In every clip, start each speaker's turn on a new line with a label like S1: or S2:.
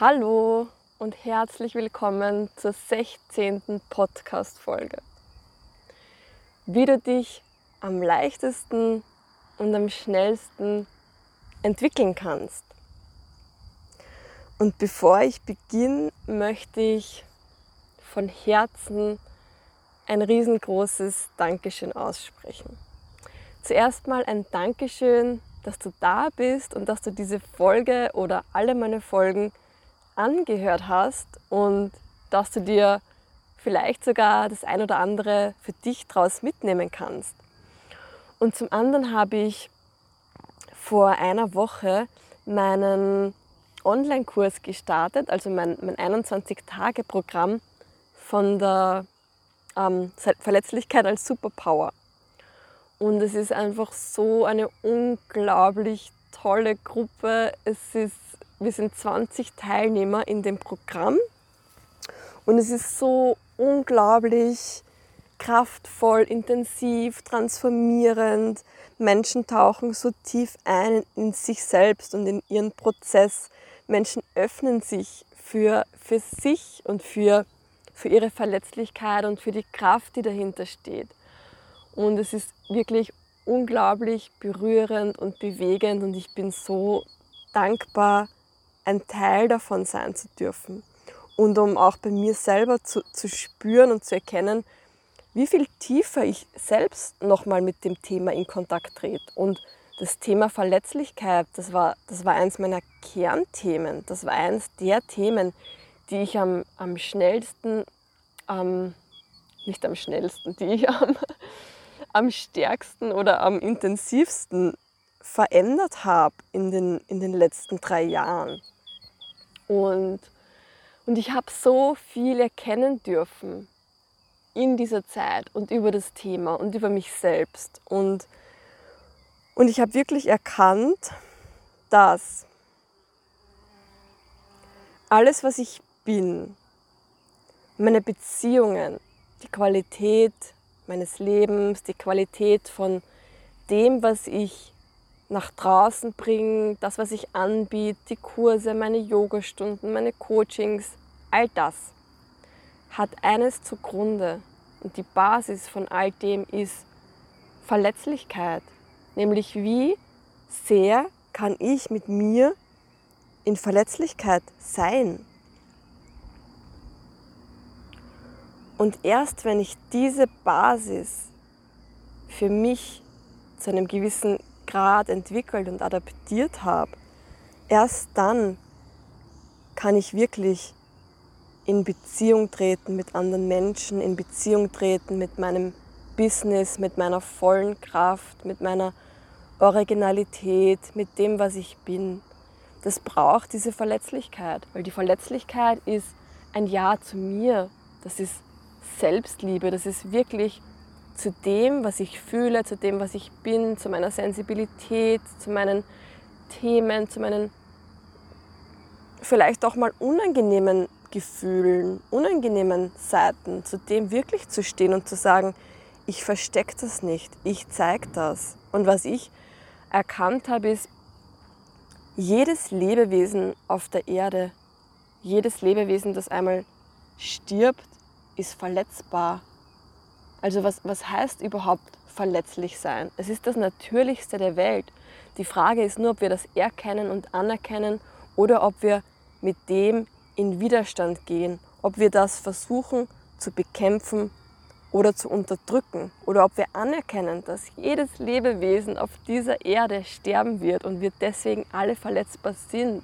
S1: Hallo und herzlich willkommen zur 16. Podcast-Folge. Wie du dich am leichtesten und am schnellsten entwickeln kannst. Und bevor ich beginne, möchte ich von Herzen ein riesengroßes Dankeschön aussprechen. Zuerst mal ein Dankeschön, dass du da bist und dass du diese Folge oder alle meine Folgen angehört hast und dass du dir vielleicht sogar das ein oder andere für dich daraus mitnehmen kannst. Und zum anderen habe ich vor einer Woche meinen Online-Kurs gestartet, also mein, mein 21-Tage-Programm von der ähm, Verletzlichkeit als Superpower. Und es ist einfach so eine unglaublich tolle Gruppe. Es ist wir sind 20 Teilnehmer in dem Programm und es ist so unglaublich kraftvoll, intensiv, transformierend. Menschen tauchen so tief ein in sich selbst und in ihren Prozess. Menschen öffnen sich für, für sich und für, für ihre Verletzlichkeit und für die Kraft, die dahinter steht. Und es ist wirklich unglaublich berührend und bewegend und ich bin so dankbar, ein Teil davon sein zu dürfen. Und um auch bei mir selber zu, zu spüren und zu erkennen, wie viel tiefer ich selbst nochmal mit dem Thema in Kontakt trete. Und das Thema Verletzlichkeit, das war, das war eines meiner Kernthemen. Das war eines der Themen, die ich am, am schnellsten, ähm, nicht am schnellsten, die ich am, am stärksten oder am intensivsten verändert habe in den, in den letzten drei Jahren. Und, und ich habe so viel erkennen dürfen in dieser Zeit und über das Thema und über mich selbst. Und, und ich habe wirklich erkannt, dass alles, was ich bin, meine Beziehungen, die Qualität meines Lebens, die Qualität von dem, was ich nach draußen bringen, das, was ich anbiete, die Kurse, meine Yogastunden, meine Coachings, all das hat eines zugrunde. Und die Basis von all dem ist Verletzlichkeit. Nämlich wie sehr kann ich mit mir in Verletzlichkeit sein. Und erst wenn ich diese Basis für mich zu einem gewissen Grad entwickelt und adaptiert habe, erst dann kann ich wirklich in Beziehung treten mit anderen Menschen, in Beziehung treten mit meinem Business, mit meiner vollen Kraft, mit meiner Originalität, mit dem, was ich bin. Das braucht diese Verletzlichkeit, weil die Verletzlichkeit ist ein Ja zu mir, das ist Selbstliebe, das ist wirklich zu dem, was ich fühle, zu dem, was ich bin, zu meiner Sensibilität, zu meinen Themen, zu meinen vielleicht auch mal unangenehmen Gefühlen, unangenehmen Seiten, zu dem wirklich zu stehen und zu sagen, ich verstecke das nicht, ich zeige das. Und was ich erkannt habe, ist, jedes Lebewesen auf der Erde, jedes Lebewesen, das einmal stirbt, ist verletzbar also was, was heißt überhaupt verletzlich sein? Es ist das Natürlichste der Welt. Die Frage ist nur, ob wir das erkennen und anerkennen oder ob wir mit dem in Widerstand gehen, ob wir das versuchen zu bekämpfen oder zu unterdrücken oder ob wir anerkennen, dass jedes Lebewesen auf dieser Erde sterben wird und wir deswegen alle verletzbar sind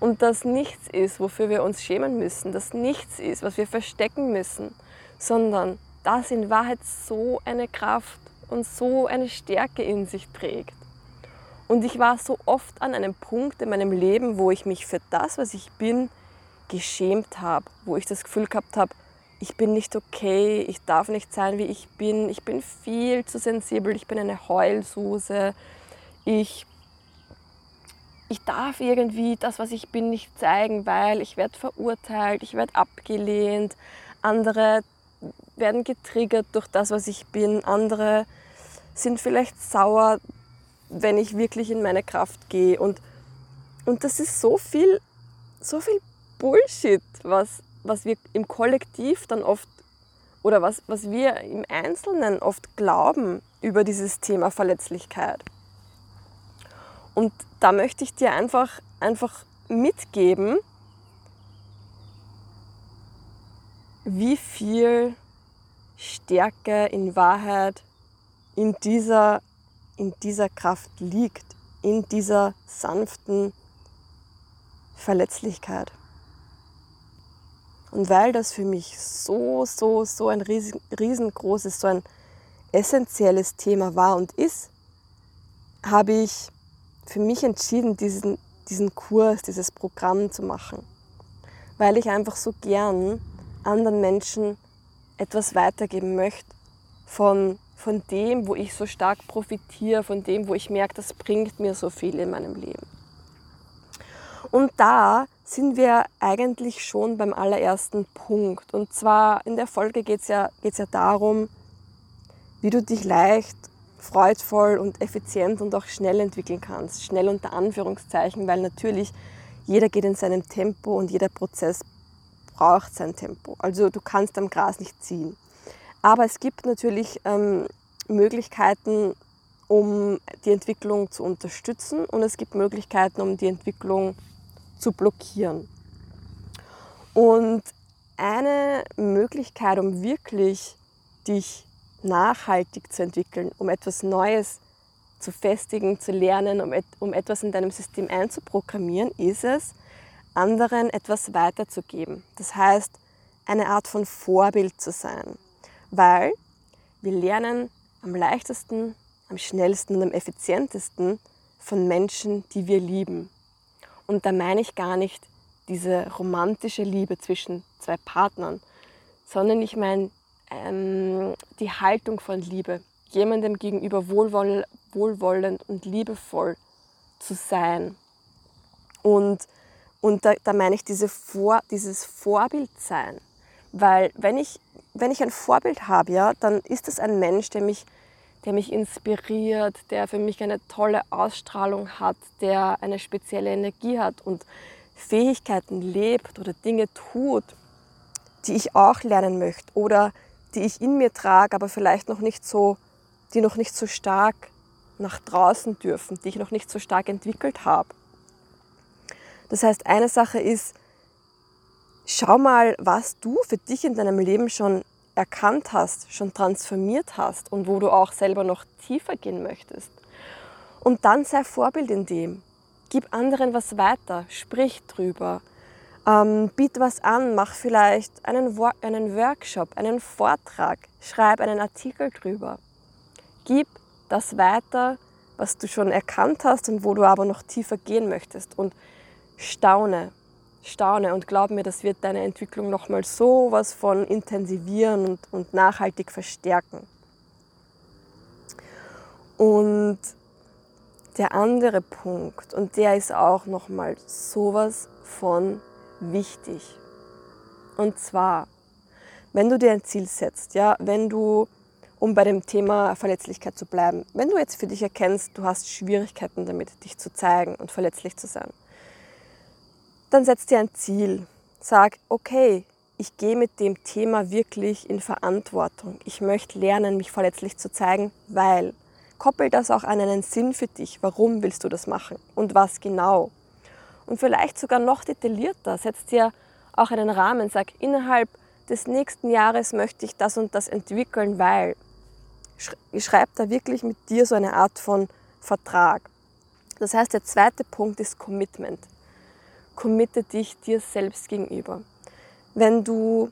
S1: und dass nichts ist, wofür wir uns schämen müssen, dass nichts ist, was wir verstecken müssen, sondern das in Wahrheit so eine Kraft und so eine Stärke in sich trägt. Und ich war so oft an einem Punkt in meinem Leben, wo ich mich für das, was ich bin, geschämt habe, wo ich das Gefühl gehabt habe, ich bin nicht okay, ich darf nicht sein, wie ich bin, ich bin viel zu sensibel, ich bin eine Heulsuse, ich, ich darf irgendwie das, was ich bin, nicht zeigen, weil ich werde verurteilt, ich werde abgelehnt, andere werden getriggert durch das, was ich bin. Andere sind vielleicht sauer, wenn ich wirklich in meine Kraft gehe. Und, und das ist so viel, so viel Bullshit, was, was wir im Kollektiv dann oft oder was, was wir im Einzelnen oft glauben über dieses Thema Verletzlichkeit. Und da möchte ich dir einfach, einfach mitgeben, wie viel Stärke in Wahrheit in dieser, in dieser Kraft liegt, in dieser sanften Verletzlichkeit. Und weil das für mich so, so, so ein riesen, riesengroßes, so ein essentielles Thema war und ist, habe ich für mich entschieden, diesen, diesen Kurs, dieses Programm zu machen. Weil ich einfach so gern anderen Menschen etwas weitergeben möchte von, von dem, wo ich so stark profitiere, von dem, wo ich merke, das bringt mir so viel in meinem Leben. Und da sind wir eigentlich schon beim allerersten Punkt. Und zwar in der Folge geht es ja, geht's ja darum, wie du dich leicht, freudvoll und effizient und auch schnell entwickeln kannst. Schnell unter Anführungszeichen, weil natürlich jeder geht in seinem Tempo und jeder Prozess braucht sein Tempo. Also du kannst am Gras nicht ziehen. Aber es gibt natürlich ähm, Möglichkeiten, um die Entwicklung zu unterstützen und es gibt Möglichkeiten, um die Entwicklung zu blockieren. Und eine Möglichkeit, um wirklich dich nachhaltig zu entwickeln, um etwas Neues zu festigen, zu lernen, um, et um etwas in deinem System einzuprogrammieren, ist es, anderen etwas weiterzugeben. Das heißt, eine Art von Vorbild zu sein. Weil wir lernen am leichtesten, am schnellsten und am effizientesten von Menschen, die wir lieben. Und da meine ich gar nicht diese romantische Liebe zwischen zwei Partnern, sondern ich meine ähm, die Haltung von Liebe, jemandem gegenüber wohlwoll wohlwollend und liebevoll zu sein. Und, und da, da meine ich diese Vor, dieses Vorbildsein. Weil wenn ich, wenn ich ein Vorbild habe, ja, dann ist es ein Mensch, der mich der mich inspiriert, der für mich eine tolle Ausstrahlung hat, der eine spezielle Energie hat und Fähigkeiten lebt oder Dinge tut, die ich auch lernen möchte oder die ich in mir trage, aber vielleicht noch nicht so, die noch nicht so stark nach draußen dürfen, die ich noch nicht so stark entwickelt habe. Das heißt, eine Sache ist, schau mal, was du für dich in deinem Leben schon erkannt hast, schon transformiert hast und wo du auch selber noch tiefer gehen möchtest. Und dann sei Vorbild in dem. Gib anderen was weiter, sprich drüber, ähm, biet was an, mach vielleicht einen, einen Workshop, einen Vortrag, schreib einen Artikel drüber. Gib das weiter, was du schon erkannt hast und wo du aber noch tiefer gehen möchtest und staune, staune und glaub mir, das wird deine Entwicklung nochmal so was von intensivieren und, und nachhaltig verstärken. Und der andere Punkt, und der ist auch nochmal sowas von wichtig. Und zwar, wenn du dir ein Ziel setzt, ja, wenn du, um bei dem Thema Verletzlichkeit zu bleiben, wenn du jetzt für dich erkennst, du hast Schwierigkeiten damit, dich zu zeigen und verletzlich zu sein, dann setz dir ein Ziel. Sag, okay, ich gehe mit dem Thema wirklich in Verantwortung. Ich möchte lernen, mich verletzlich zu zeigen, weil koppel das auch an einen Sinn für dich. Warum willst du das machen und was genau? Und vielleicht sogar noch detaillierter, setz dir auch einen Rahmen, sag, innerhalb des nächsten Jahres möchte ich das und das entwickeln, weil ich schreibe da wirklich mit dir so eine Art von Vertrag. Das heißt, der zweite Punkt ist Commitment committe dich dir selbst gegenüber. Wenn du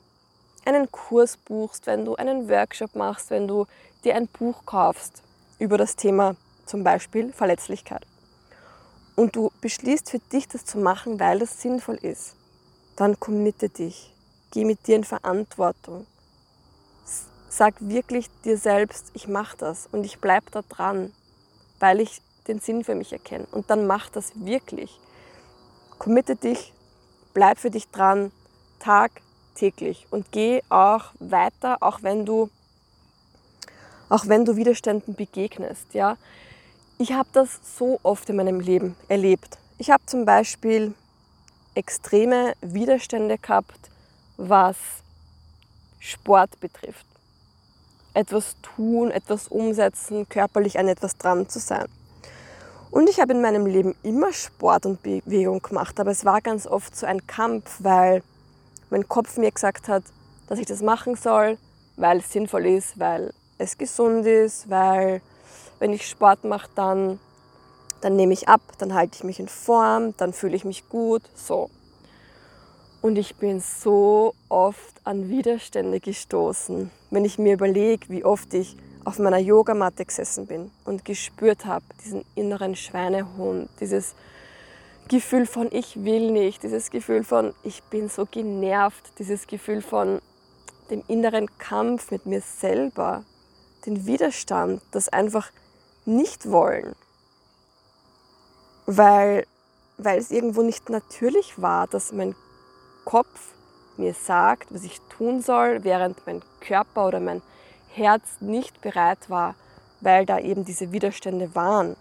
S1: einen Kurs buchst, wenn du einen Workshop machst, wenn du dir ein Buch kaufst über das Thema zum Beispiel Verletzlichkeit und du beschließt für dich das zu machen, weil das sinnvoll ist, dann committe dich. Geh mit dir in Verantwortung. Sag wirklich dir selbst, ich mache das und ich bleibe da dran, weil ich den Sinn für mich erkenne. Und dann mach das wirklich committe dich, bleib für dich dran, tagtäglich und geh auch weiter, auch wenn du, auch wenn du Widerständen begegnest. Ja? Ich habe das so oft in meinem Leben erlebt. Ich habe zum Beispiel extreme Widerstände gehabt, was Sport betrifft. Etwas tun, etwas umsetzen, körperlich an etwas dran zu sein. Und ich habe in meinem Leben immer Sport und Bewegung gemacht, aber es war ganz oft so ein Kampf, weil mein Kopf mir gesagt hat, dass ich das machen soll, weil es sinnvoll ist, weil es gesund ist, weil wenn ich Sport mache, dann, dann nehme ich ab, dann halte ich mich in Form, dann fühle ich mich gut, so. Und ich bin so oft an Widerstände gestoßen, wenn ich mir überlege, wie oft ich auf meiner Yogamatte gesessen bin und gespürt habe, diesen inneren Schweinehund, dieses Gefühl von ich will nicht, dieses Gefühl von ich bin so genervt, dieses Gefühl von dem inneren Kampf mit mir selber, den Widerstand, das einfach nicht wollen, weil, weil es irgendwo nicht natürlich war, dass mein Kopf mir sagt, was ich tun soll, während mein Körper oder mein Herz nicht bereit war, weil da eben diese Widerstände waren.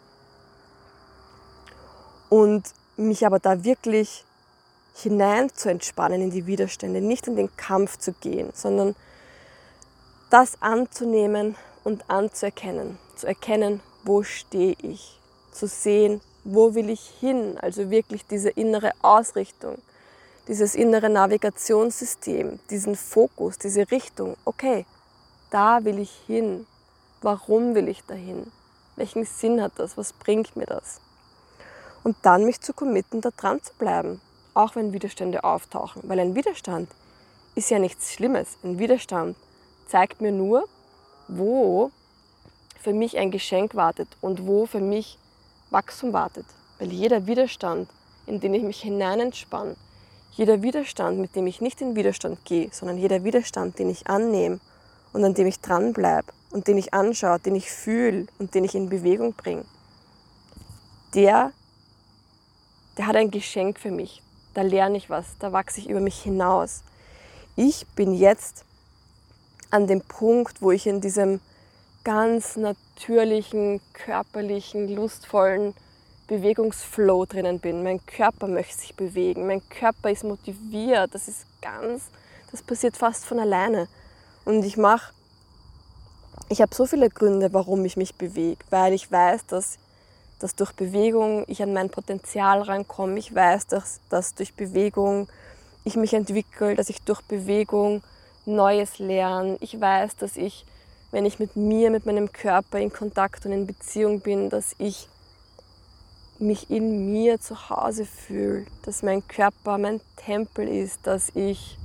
S1: Und mich aber da wirklich hinein zu entspannen in die Widerstände, nicht in den Kampf zu gehen, sondern das anzunehmen und anzuerkennen, zu erkennen, wo stehe ich, zu sehen, wo will ich hin, also wirklich diese innere Ausrichtung, dieses innere Navigationssystem, diesen Fokus, diese Richtung, okay, da will ich hin. Warum will ich dahin? Welchen Sinn hat das? Was bringt mir das? Und dann mich zu committen, da dran zu bleiben, auch wenn Widerstände auftauchen. Weil ein Widerstand ist ja nichts Schlimmes. Ein Widerstand zeigt mir nur, wo für mich ein Geschenk wartet und wo für mich Wachstum wartet. Weil jeder Widerstand, in den ich mich hinein entspanne, jeder Widerstand, mit dem ich nicht in Widerstand gehe, sondern jeder Widerstand, den ich annehme und an dem ich dranbleibe und den ich anschaue, den ich fühle und den ich in Bewegung bringe, der, der hat ein Geschenk für mich. Da lerne ich was, da wachse ich über mich hinaus. Ich bin jetzt an dem Punkt, wo ich in diesem ganz natürlichen, körperlichen, lustvollen Bewegungsflow drinnen bin. Mein Körper möchte sich bewegen, mein Körper ist motiviert. Das ist ganz, das passiert fast von alleine. Und ich mache, ich habe so viele Gründe, warum ich mich bewege, weil ich weiß, dass, dass durch Bewegung ich an mein Potenzial rankomme. Ich weiß, dass, dass durch Bewegung ich mich entwickle, dass ich durch Bewegung Neues lerne. Ich weiß, dass ich, wenn ich mit mir, mit meinem Körper in Kontakt und in Beziehung bin, dass ich mich in mir zu Hause fühle, dass mein Körper mein Tempel ist, dass ich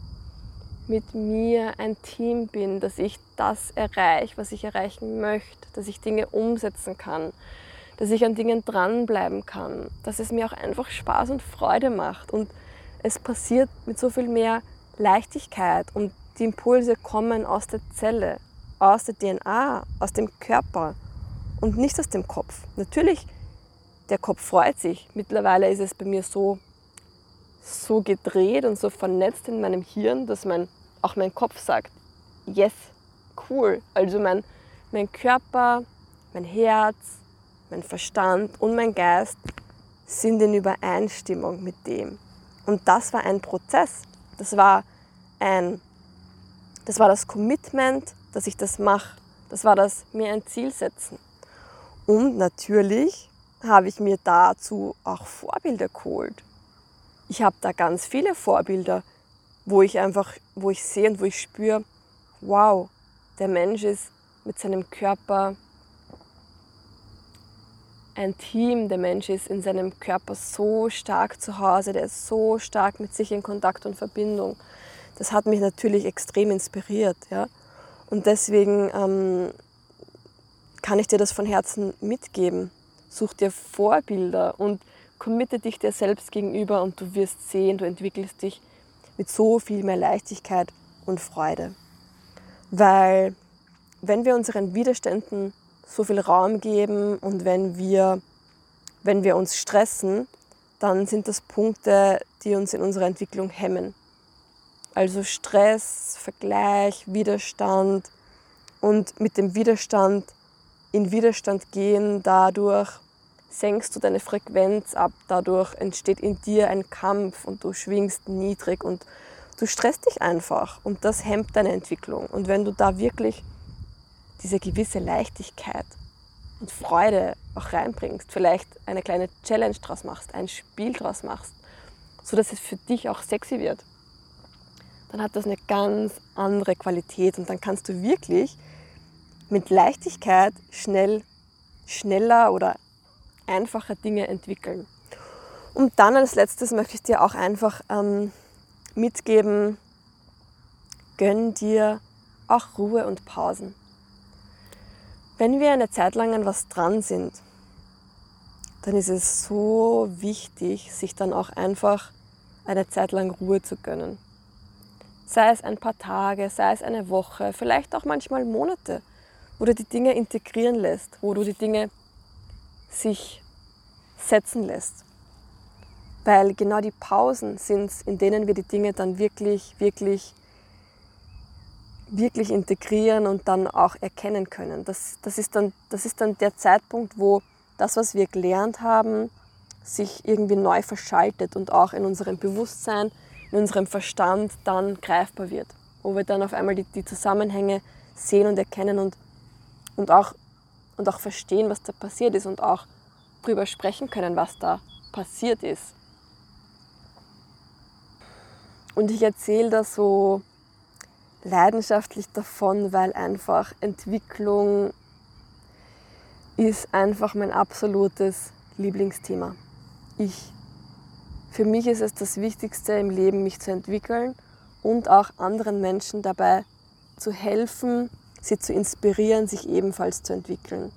S1: mit mir ein Team bin, dass ich das erreiche, was ich erreichen möchte, dass ich Dinge umsetzen kann, dass ich an Dingen dranbleiben kann, dass es mir auch einfach Spaß und Freude macht und es passiert mit so viel mehr Leichtigkeit und die Impulse kommen aus der Zelle, aus der DNA, aus dem Körper und nicht aus dem Kopf. Natürlich, der Kopf freut sich. Mittlerweile ist es bei mir so, so gedreht und so vernetzt in meinem Hirn, dass mein auch mein Kopf sagt, yes, cool. Also mein, mein Körper, mein Herz, mein Verstand und mein Geist sind in Übereinstimmung mit dem. Und das war ein Prozess. Das war ein, das war das Commitment, dass ich das mache. Das war das mir ein Ziel setzen. Und natürlich habe ich mir dazu auch Vorbilder geholt. Ich habe da ganz viele Vorbilder wo ich einfach, wo ich sehe und wo ich spüre, wow, der Mensch ist mit seinem Körper ein Team, der Mensch ist in seinem Körper so stark zu Hause, der ist so stark mit sich in Kontakt und Verbindung. Das hat mich natürlich extrem inspiriert. Ja? Und deswegen ähm, kann ich dir das von Herzen mitgeben. Such dir Vorbilder und committe dich dir selbst gegenüber und du wirst sehen, du entwickelst dich mit so viel mehr Leichtigkeit und Freude. Weil wenn wir unseren Widerständen so viel Raum geben und wenn wir, wenn wir uns stressen, dann sind das Punkte, die uns in unserer Entwicklung hemmen. Also Stress, Vergleich, Widerstand und mit dem Widerstand in Widerstand gehen, dadurch senkst du deine Frequenz ab. Dadurch entsteht in dir ein Kampf und du schwingst niedrig und du stresst dich einfach und das hemmt deine Entwicklung. Und wenn du da wirklich diese gewisse Leichtigkeit und Freude auch reinbringst, vielleicht eine kleine Challenge draus machst, ein Spiel draus machst, so dass es für dich auch sexy wird, dann hat das eine ganz andere Qualität und dann kannst du wirklich mit Leichtigkeit schnell, schneller oder einfacher Dinge entwickeln. Und dann als letztes möchte ich dir auch einfach ähm, mitgeben, gönn dir auch Ruhe und Pausen. Wenn wir eine Zeit lang an was dran sind, dann ist es so wichtig, sich dann auch einfach eine Zeit lang Ruhe zu gönnen. Sei es ein paar Tage, sei es eine Woche, vielleicht auch manchmal Monate, wo du die Dinge integrieren lässt, wo du die Dinge sich setzen lässt. Weil genau die Pausen sind es, in denen wir die Dinge dann wirklich, wirklich wirklich integrieren und dann auch erkennen können. Das, das, ist dann, das ist dann der Zeitpunkt, wo das, was wir gelernt haben, sich irgendwie neu verschaltet und auch in unserem Bewusstsein, in unserem Verstand dann greifbar wird. Wo wir dann auf einmal die, die Zusammenhänge sehen und erkennen und, und, auch, und auch verstehen, was da passiert ist und auch darüber sprechen können, was da passiert ist. Und ich erzähle da so leidenschaftlich davon, weil einfach Entwicklung ist einfach mein absolutes Lieblingsthema. Ich. Für mich ist es das Wichtigste im Leben, mich zu entwickeln und auch anderen Menschen dabei zu helfen, sie zu inspirieren, sich ebenfalls zu entwickeln.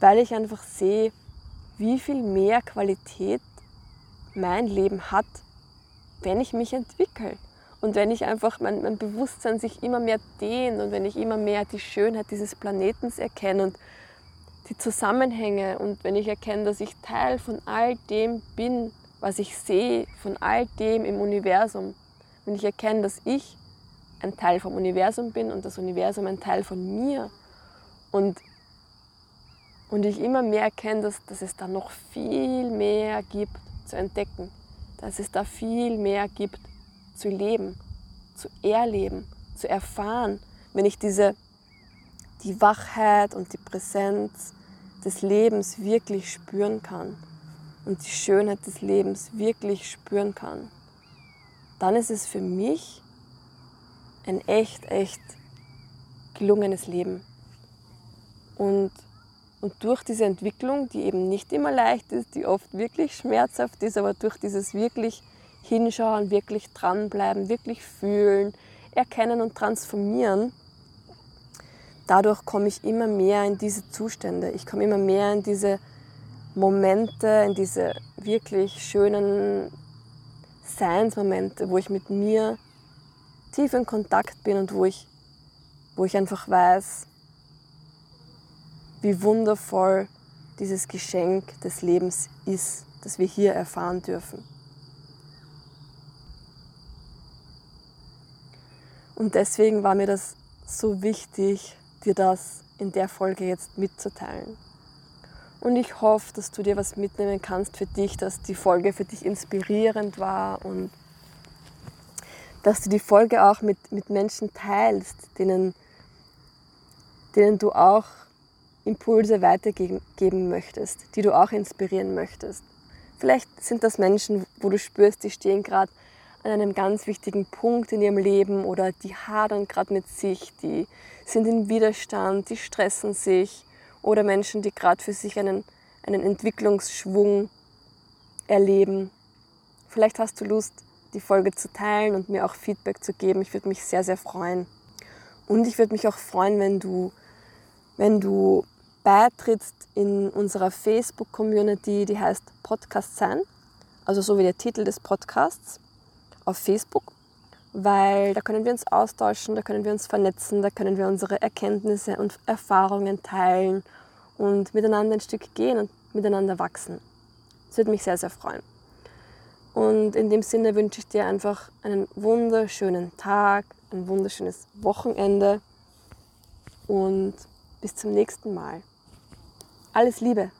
S1: Weil ich einfach sehe, wie viel mehr Qualität mein Leben hat, wenn ich mich entwickle. Und wenn ich einfach mein, mein Bewusstsein sich immer mehr dehnt und wenn ich immer mehr die Schönheit dieses Planetens erkenne und die Zusammenhänge und wenn ich erkenne, dass ich Teil von all dem bin, was ich sehe, von all dem im Universum, wenn ich erkenne, dass ich ein Teil vom Universum bin und das Universum ein Teil von mir. Und, und ich immer mehr erkenne, dass, dass es da noch viel mehr gibt zu entdecken, dass es da viel mehr gibt zu leben, zu erleben, zu erfahren, wenn ich diese, die Wachheit und die Präsenz des Lebens wirklich spüren kann und die Schönheit des Lebens wirklich spüren kann, dann ist es für mich ein echt, echt gelungenes Leben. Und, und durch diese Entwicklung, die eben nicht immer leicht ist, die oft wirklich schmerzhaft ist, aber durch dieses wirklich hinschauen, wirklich dranbleiben, wirklich fühlen, erkennen und transformieren, dadurch komme ich immer mehr in diese Zustände. Ich komme immer mehr in diese Momente, in diese wirklich schönen Seinsmomente, wo ich mit mir tief in Kontakt bin und wo ich, wo ich einfach weiß, wie wundervoll dieses Geschenk des Lebens ist, das wir hier erfahren dürfen. Und deswegen war mir das so wichtig, dir das in der Folge jetzt mitzuteilen. Und ich hoffe, dass du dir was mitnehmen kannst für dich, dass die Folge für dich inspirierend war und dass du die Folge auch mit, mit Menschen teilst, denen, denen du auch Impulse weitergeben möchtest, die du auch inspirieren möchtest. Vielleicht sind das Menschen, wo du spürst, die stehen gerade an einem ganz wichtigen Punkt in ihrem Leben oder die hadern gerade mit sich, die sind in Widerstand, die stressen sich oder Menschen, die gerade für sich einen, einen Entwicklungsschwung erleben. Vielleicht hast du Lust, die Folge zu teilen und mir auch Feedback zu geben. Ich würde mich sehr, sehr freuen. Und ich würde mich auch freuen, wenn du, wenn du beitrittst in unserer Facebook-Community, die heißt Podcast sein, also so wie der Titel des Podcasts auf Facebook, weil da können wir uns austauschen, da können wir uns vernetzen, da können wir unsere Erkenntnisse und Erfahrungen teilen und miteinander ein Stück gehen und miteinander wachsen. Das würde mich sehr, sehr freuen. Und in dem Sinne wünsche ich dir einfach einen wunderschönen Tag, ein wunderschönes Wochenende und bis zum nächsten Mal. Alles Liebe!